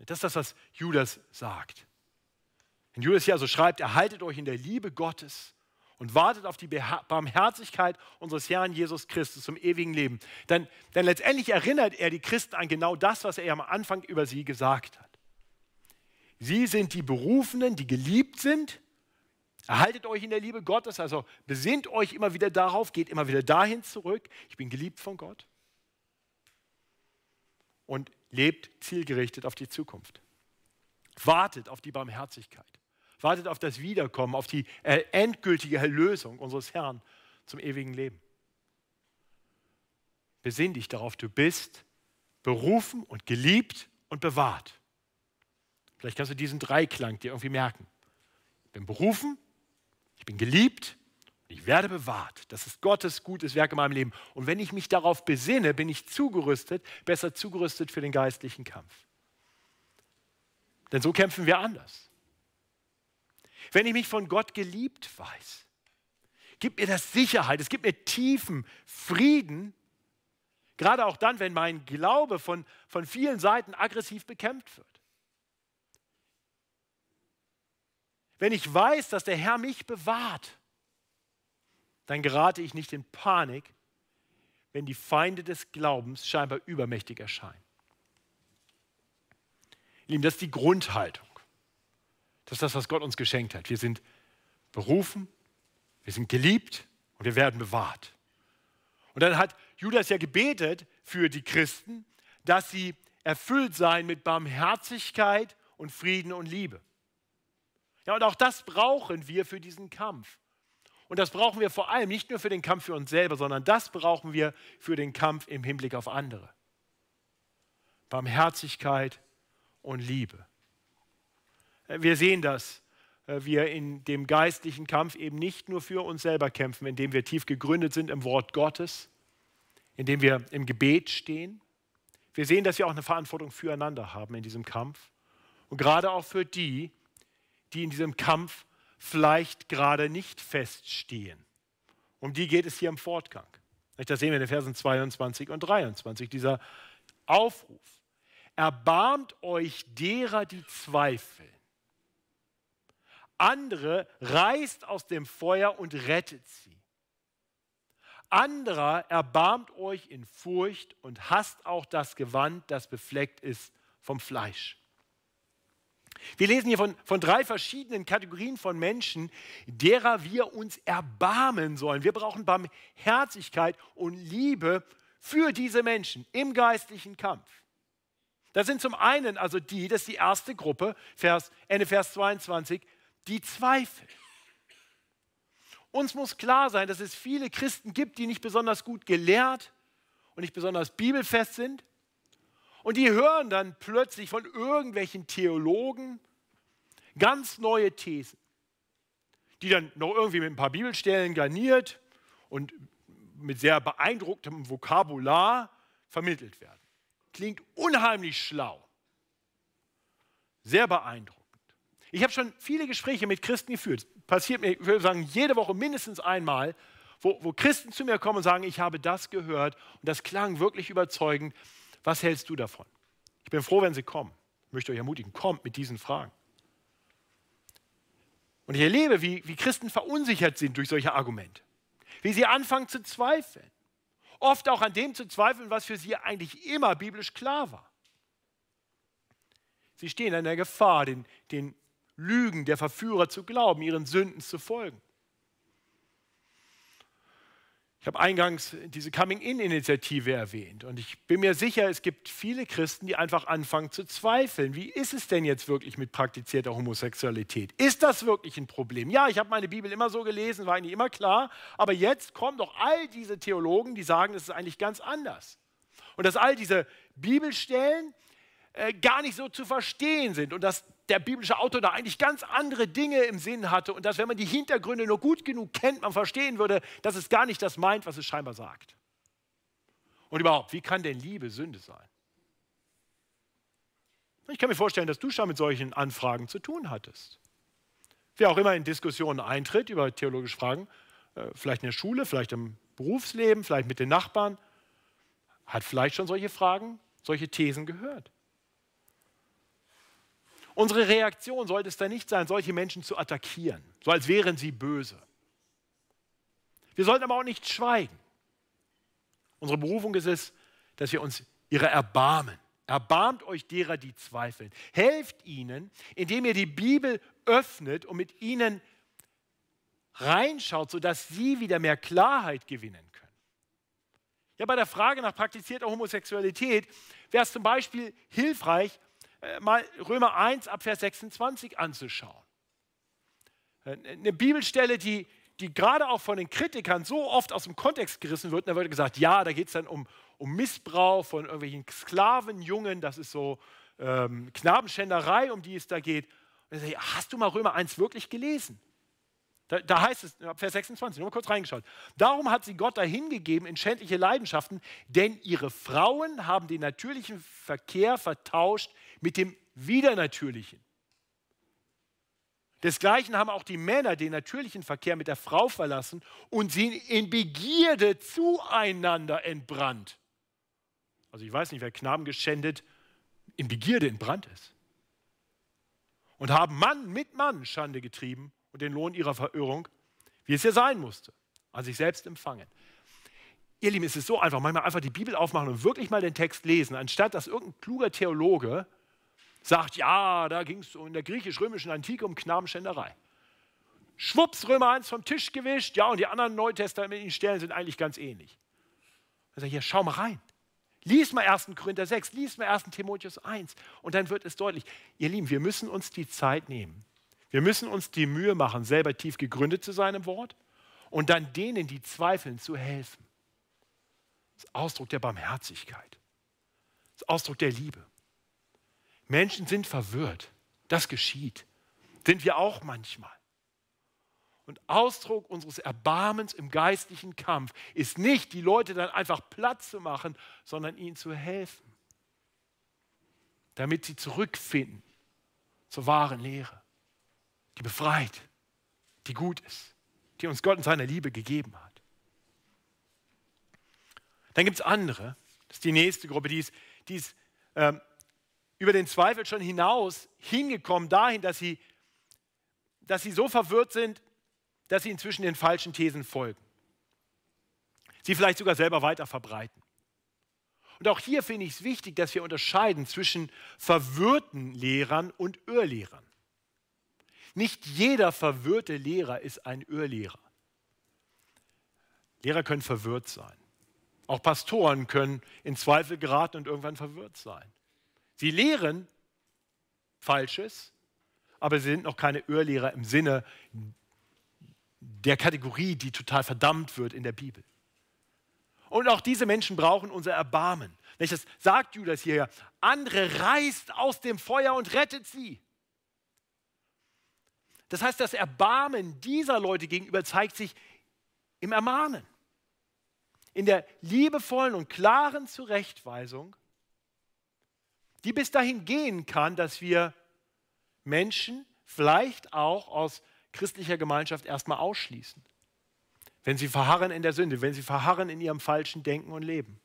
Das ist das, was Judas sagt. Wenn Judas hier also schreibt, erhaltet euch in der Liebe Gottes und wartet auf die Barmherzigkeit unseres Herrn Jesus Christus zum ewigen Leben, dann, dann letztendlich erinnert er die Christen an genau das, was er am Anfang über sie gesagt hat. Sie sind die Berufenen, die geliebt sind. Erhaltet euch in der Liebe Gottes, also besinnt euch immer wieder darauf, geht immer wieder dahin zurück. Ich bin geliebt von Gott. Und lebt zielgerichtet auf die Zukunft. Wartet auf die Barmherzigkeit. Wartet auf das Wiederkommen, auf die endgültige Erlösung unseres Herrn zum ewigen Leben. Besinn dich darauf, du bist berufen und geliebt und bewahrt. Vielleicht kannst du diesen Dreiklang dir irgendwie merken. Ich bin berufen, ich bin geliebt und ich werde bewahrt. Das ist Gottes gutes Werk in meinem Leben. Und wenn ich mich darauf besinne, bin ich zugerüstet, besser zugerüstet für den geistlichen Kampf. Denn so kämpfen wir anders. Wenn ich mich von Gott geliebt weiß, gibt mir das Sicherheit, es gibt mir tiefen Frieden, gerade auch dann, wenn mein Glaube von, von vielen Seiten aggressiv bekämpft wird. Wenn ich weiß, dass der Herr mich bewahrt, dann gerate ich nicht in Panik, wenn die Feinde des Glaubens scheinbar übermächtig erscheinen. Lieben, das ist die Grundhaltung. Das ist das, was Gott uns geschenkt hat. Wir sind berufen, wir sind geliebt und wir werden bewahrt. Und dann hat Judas ja gebetet für die Christen, dass sie erfüllt seien mit Barmherzigkeit und Frieden und Liebe. Ja, und auch das brauchen wir für diesen Kampf. Und das brauchen wir vor allem nicht nur für den Kampf für uns selber, sondern das brauchen wir für den Kampf im Hinblick auf andere. Barmherzigkeit und Liebe. Wir sehen dass äh, wir in dem geistlichen Kampf eben nicht nur für uns selber kämpfen, indem wir tief gegründet sind im Wort Gottes, indem wir im Gebet stehen. Wir sehen, dass wir auch eine Verantwortung füreinander haben in diesem Kampf. Und gerade auch für die, die in diesem Kampf vielleicht gerade nicht feststehen. Um die geht es hier im Fortgang. Das sehen wir in den Versen 22 und 23, dieser Aufruf. Erbarmt euch derer, die zweifeln andere reißt aus dem Feuer und rettet sie. Anderer erbarmt euch in Furcht und hasst auch das Gewand, das befleckt ist vom Fleisch. Wir lesen hier von, von drei verschiedenen Kategorien von Menschen, derer wir uns erbarmen sollen. Wir brauchen Barmherzigkeit und Liebe für diese Menschen im geistlichen Kampf. Das sind zum einen also die, das ist die erste Gruppe, Vers, Ende Vers 22, die zweifeln. Uns muss klar sein, dass es viele Christen gibt, die nicht besonders gut gelehrt und nicht besonders bibelfest sind. Und die hören dann plötzlich von irgendwelchen Theologen ganz neue Thesen, die dann noch irgendwie mit ein paar Bibelstellen garniert und mit sehr beeindrucktem Vokabular vermittelt werden. Klingt unheimlich schlau. Sehr beeindruckend. Ich habe schon viele Gespräche mit Christen geführt. Passiert mir, ich würde sagen, jede Woche mindestens einmal, wo, wo Christen zu mir kommen und sagen, ich habe das gehört und das klang wirklich überzeugend. Was hältst du davon? Ich bin froh, wenn Sie kommen. Ich möchte euch ermutigen, kommt mit diesen Fragen. Und ich erlebe, wie, wie Christen verunsichert sind durch solche Argumente. Wie sie anfangen zu zweifeln. Oft auch an dem zu zweifeln, was für sie eigentlich immer biblisch klar war. Sie stehen in der Gefahr, den, den Lügen der Verführer zu glauben, ihren Sünden zu folgen. Ich habe eingangs diese Coming-in-Initiative erwähnt und ich bin mir sicher, es gibt viele Christen, die einfach anfangen zu zweifeln. Wie ist es denn jetzt wirklich mit praktizierter Homosexualität? Ist das wirklich ein Problem? Ja, ich habe meine Bibel immer so gelesen, war eigentlich immer klar, aber jetzt kommen doch all diese Theologen, die sagen, es ist eigentlich ganz anders. Und dass all diese Bibelstellen äh, gar nicht so zu verstehen sind und dass der biblische Autor da eigentlich ganz andere Dinge im Sinn hatte und dass, wenn man die Hintergründe nur gut genug kennt, man verstehen würde, dass es gar nicht das meint, was es scheinbar sagt. Und überhaupt, wie kann denn Liebe Sünde sein? Ich kann mir vorstellen, dass du schon mit solchen Anfragen zu tun hattest. Wer auch immer in Diskussionen eintritt über theologische Fragen, äh, vielleicht in der Schule, vielleicht im Berufsleben, vielleicht mit den Nachbarn, hat vielleicht schon solche Fragen, solche Thesen gehört. Unsere Reaktion sollte es dann nicht sein, solche Menschen zu attackieren, so als wären sie böse. Wir sollten aber auch nicht schweigen. Unsere Berufung ist es, dass wir uns ihrer erbarmen. Erbarmt euch derer, die zweifeln. Helft ihnen, indem ihr die Bibel öffnet und mit ihnen reinschaut, sodass sie wieder mehr Klarheit gewinnen können. Ja, bei der Frage nach praktizierter Homosexualität wäre es zum Beispiel hilfreich, mal Römer 1 ab Vers 26 anzuschauen. Äh, eine Bibelstelle, die, die gerade auch von den Kritikern so oft aus dem Kontext gerissen wird. da wird gesagt, ja, da geht es dann um, um Missbrauch von irgendwelchen Sklavenjungen, das ist so ähm, Knabenschänderei, um die es da geht. Und ich, hast du mal Römer 1 wirklich gelesen? Da, da, heißt es, Vers 26, nur mal kurz reingeschaut. Darum hat sie Gott dahingegeben in schändliche Leidenschaften, denn ihre Frauen haben den natürlichen Verkehr vertauscht mit dem Widernatürlichen. Desgleichen haben auch die Männer den natürlichen Verkehr mit der Frau verlassen und sind in Begierde zueinander entbrannt. Also ich weiß nicht, wer Knaben geschändet in Begierde entbrannt ist. Und haben Mann mit Mann Schande getrieben und den Lohn ihrer Verirrung, wie es ja sein musste, an sich selbst empfangen. Ihr Lieben, es ist so einfach, manchmal einfach die Bibel aufmachen und wirklich mal den Text lesen, anstatt dass irgendein kluger Theologe sagt, ja, da ging es in der griechisch-römischen Antike um Knabenschänderei. Schwupps, Römer 1 vom Tisch gewischt, ja, und die anderen neutestamentlichen Stellen sind eigentlich ganz ähnlich. Also hier, schau mal rein. Lies mal 1. Korinther 6, lies mal 1. Timotheus 1 und dann wird es deutlich. Ihr Lieben, wir müssen uns die Zeit nehmen. Wir müssen uns die Mühe machen, selber tief gegründet zu sein im Wort und dann denen, die zweifeln, zu helfen. Das ist Ausdruck der Barmherzigkeit. Das ist Ausdruck der Liebe. Menschen sind verwirrt. Das geschieht. Sind wir auch manchmal. Und Ausdruck unseres Erbarmens im geistlichen Kampf ist nicht, die Leute dann einfach platt zu machen, sondern ihnen zu helfen, damit sie zurückfinden zur wahren Lehre, die befreit, die gut ist, die uns Gott in seiner Liebe gegeben hat. Dann gibt es andere, das ist die nächste Gruppe, die ist, die ist ähm, über den Zweifel schon hinaus hingekommen dahin, dass sie, dass sie so verwirrt sind, dass sie inzwischen den falschen Thesen folgen. Sie vielleicht sogar selber weiter verbreiten. Und auch hier finde ich es wichtig, dass wir unterscheiden zwischen verwirrten Lehrern und Irrlehrern. Nicht jeder verwirrte Lehrer ist ein Irrlehrer. Lehrer können verwirrt sein. Auch Pastoren können in Zweifel geraten und irgendwann verwirrt sein. Sie lehren Falsches, aber sie sind noch keine Irrlehrer im Sinne der Kategorie, die total verdammt wird in der Bibel. Und auch diese Menschen brauchen unser Erbarmen. Das sagt Judas hier. Andere reißt aus dem Feuer und rettet sie. Das heißt, das Erbarmen dieser Leute gegenüber zeigt sich im Ermahnen, in der liebevollen und klaren Zurechtweisung, die bis dahin gehen kann, dass wir Menschen vielleicht auch aus christlicher Gemeinschaft erstmal ausschließen, wenn sie verharren in der Sünde, wenn sie verharren in ihrem falschen Denken und Leben.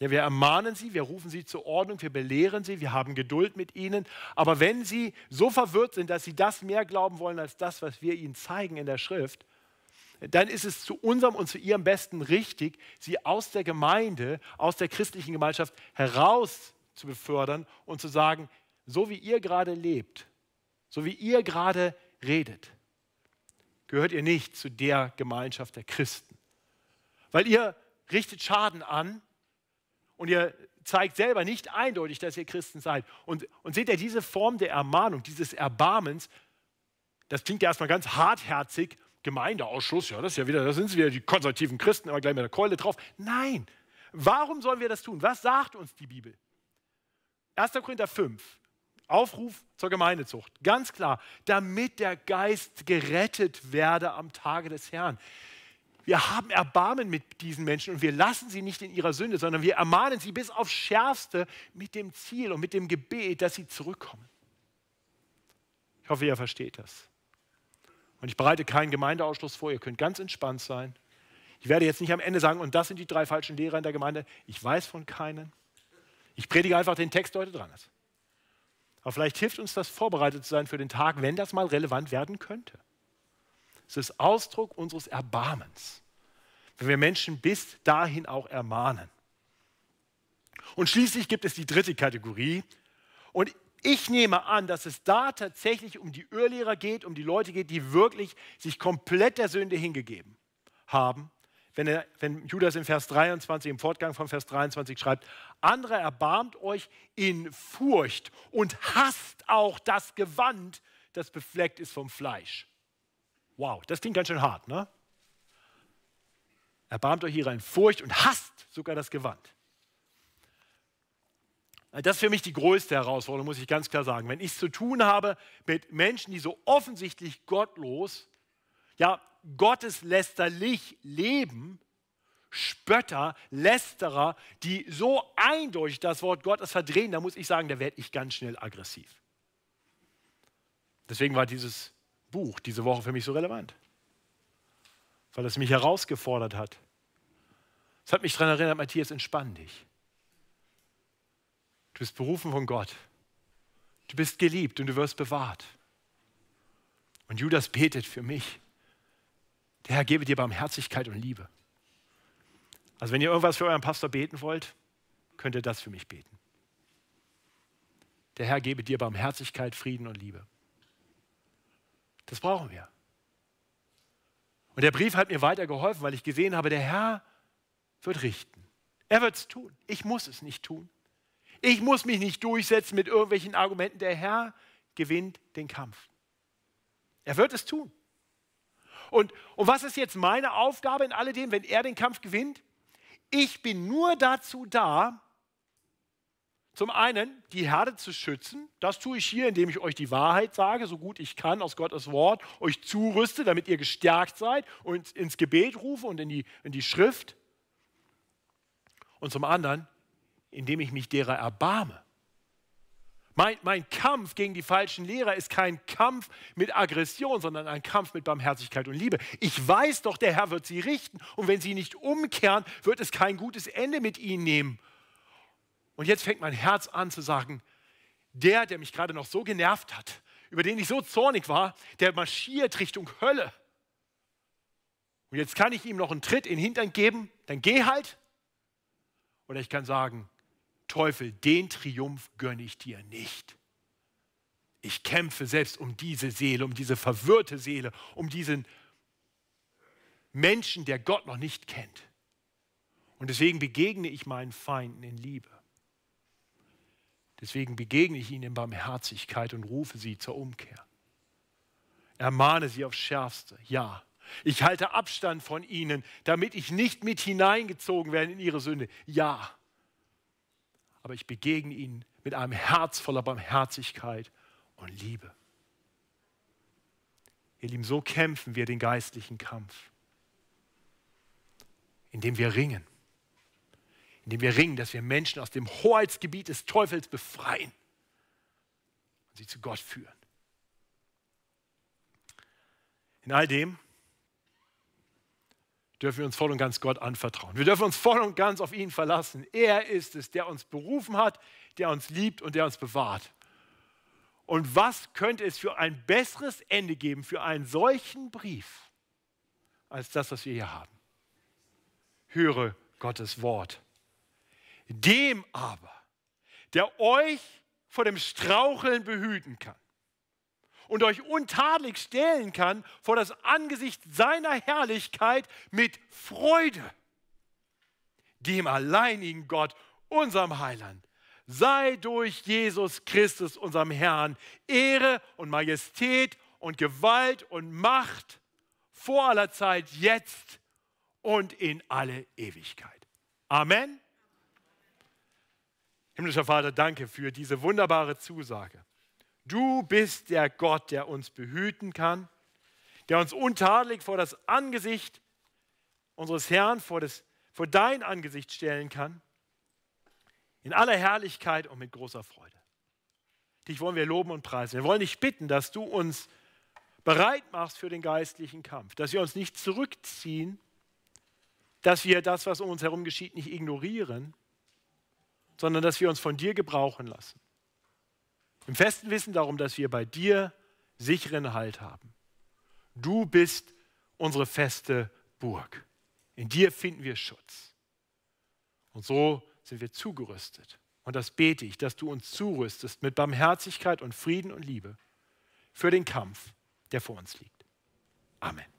Ja, wir ermahnen sie, wir rufen sie zur Ordnung, wir belehren sie, wir haben Geduld mit ihnen. Aber wenn sie so verwirrt sind, dass sie das mehr glauben wollen als das, was wir ihnen zeigen in der Schrift, dann ist es zu unserem und zu ihrem Besten richtig, sie aus der Gemeinde, aus der christlichen Gemeinschaft heraus zu befördern und zu sagen, so wie ihr gerade lebt, so wie ihr gerade redet, gehört ihr nicht zu der Gemeinschaft der Christen. Weil ihr richtet Schaden an und ihr zeigt selber nicht eindeutig, dass ihr Christen seid. Und, und seht ihr, diese Form der Ermahnung, dieses Erbarmens, das klingt ja erstmal ganz hartherzig, Gemeindeausschuss, ja, das ja wieder, da sind sie wieder die konservativen Christen, aber gleich mit der Keule drauf. Nein, warum sollen wir das tun? Was sagt uns die Bibel? 1. Korinther 5, Aufruf zur Gemeindezucht. Ganz klar, damit der Geist gerettet werde am Tage des Herrn. Wir haben Erbarmen mit diesen Menschen und wir lassen sie nicht in ihrer Sünde, sondern wir ermahnen sie bis aufs Schärfste mit dem Ziel und mit dem Gebet, dass sie zurückkommen. Ich hoffe, ihr versteht das. Und ich bereite keinen Gemeindeausschluss vor, ihr könnt ganz entspannt sein. Ich werde jetzt nicht am Ende sagen, und das sind die drei falschen Lehrer in der Gemeinde. Ich weiß von keinen. Ich predige einfach den Text, der heute dran ist. Aber vielleicht hilft uns das, vorbereitet zu sein für den Tag, wenn das mal relevant werden könnte. Es ist Ausdruck unseres Erbarmens, wenn wir Menschen bis dahin auch ermahnen. Und schließlich gibt es die dritte Kategorie. Und ich nehme an, dass es da tatsächlich um die Irrlehrer geht, um die Leute geht, die wirklich sich komplett der Sünde hingegeben haben. Wenn, er, wenn Judas im Vers 23, im Fortgang von Vers 23 schreibt, andere erbarmt euch in Furcht und hasst auch das Gewand, das befleckt ist vom Fleisch. Wow, das klingt ganz schön hart, ne? Erbarmt euch ihrer in Furcht und hasst sogar das Gewand. Das ist für mich die größte Herausforderung, muss ich ganz klar sagen. Wenn ich es zu tun habe mit Menschen, die so offensichtlich gottlos, ja, gotteslästerlich leben, Spötter, Lästerer, die so eindeutig das Wort Gottes verdrehen, da muss ich sagen, da werde ich ganz schnell aggressiv. Deswegen war dieses Buch diese Woche für mich so relevant, weil es mich herausgefordert hat. Es hat mich daran erinnert, Matthias, entspann dich. Du bist berufen von Gott. Du bist geliebt und du wirst bewahrt. Und Judas betet für mich. Der Herr gebe dir Barmherzigkeit und Liebe. Also wenn ihr irgendwas für euren Pastor beten wollt, könnt ihr das für mich beten. Der Herr gebe dir Barmherzigkeit, Frieden und Liebe. Das brauchen wir. Und der Brief hat mir weiter geholfen, weil ich gesehen habe, der Herr wird richten. Er wird es tun. Ich muss es nicht tun. Ich muss mich nicht durchsetzen mit irgendwelchen Argumenten. Der Herr gewinnt den Kampf. Er wird es tun. Und, und was ist jetzt meine Aufgabe in alledem, wenn er den Kampf gewinnt? Ich bin nur dazu da, zum einen, die Herde zu schützen. Das tue ich hier, indem ich euch die Wahrheit sage, so gut ich kann, aus Gottes Wort, euch zurüste, damit ihr gestärkt seid und ins Gebet rufe und in die, in die Schrift. Und zum anderen, indem ich mich derer erbarme. Mein, mein, Kampf gegen die falschen Lehrer ist kein Kampf mit Aggression, sondern ein Kampf mit Barmherzigkeit und Liebe. Ich weiß doch, der Herr wird sie richten. Und wenn sie nicht umkehren, wird es kein gutes Ende mit ihnen nehmen. Und jetzt fängt mein Herz an zu sagen, der, der mich gerade noch so genervt hat, über den ich so zornig war, der marschiert Richtung Hölle. Und jetzt kann ich ihm noch einen Tritt in den Hintern geben, dann geh halt. Oder ich kann sagen, Teufel, den Triumph gönne ich dir nicht. Ich kämpfe selbst um diese Seele, um diese verwirrte Seele, um diesen Menschen, der Gott noch nicht kennt. Und deswegen begegne ich meinen Feinden in Liebe. Deswegen begegne ich ihnen in Barmherzigkeit und rufe sie zur Umkehr. Ermahne sie aufs Schärfste, ja. Ich halte Abstand von ihnen, damit ich nicht mit hineingezogen werde in ihre Sünde. Ja, aber ich begegne ihnen mit einem Herz voller Barmherzigkeit und Liebe. Ihr Lieben, so kämpfen wir den geistlichen Kampf, indem wir ringen. Indem wir ringen, dass wir Menschen aus dem Hoheitsgebiet des Teufels befreien und sie zu Gott führen. In all dem dürfen wir uns voll und ganz Gott anvertrauen. Wir dürfen uns voll und ganz auf ihn verlassen. Er ist es, der uns berufen hat, der uns liebt und der uns bewahrt. Und was könnte es für ein besseres Ende geben für einen solchen Brief, als das, was wir hier haben? Höre Gottes Wort. Dem aber, der euch vor dem Straucheln behüten kann und euch untadelig stellen kann vor das Angesicht seiner Herrlichkeit mit Freude. Dem alleinigen Gott, unserem Heiland, sei durch Jesus Christus, unserem Herrn, Ehre und Majestät und Gewalt und Macht vor aller Zeit, jetzt und in alle Ewigkeit. Amen. Himmlischer Vater, danke für diese wunderbare Zusage. Du bist der Gott, der uns behüten kann, der uns untadelig vor das Angesicht unseres Herrn, vor, das, vor dein Angesicht stellen kann, in aller Herrlichkeit und mit großer Freude. Dich wollen wir loben und preisen. Wir wollen dich bitten, dass du uns bereit machst für den geistlichen Kampf, dass wir uns nicht zurückziehen, dass wir das, was um uns herum geschieht, nicht ignorieren, sondern dass wir uns von dir gebrauchen lassen. Im festen Wissen darum, dass wir bei dir sicheren Halt haben. Du bist unsere feste Burg. In dir finden wir Schutz. Und so sind wir zugerüstet. Und das bete ich, dass du uns zurüstest mit Barmherzigkeit und Frieden und Liebe für den Kampf, der vor uns liegt. Amen.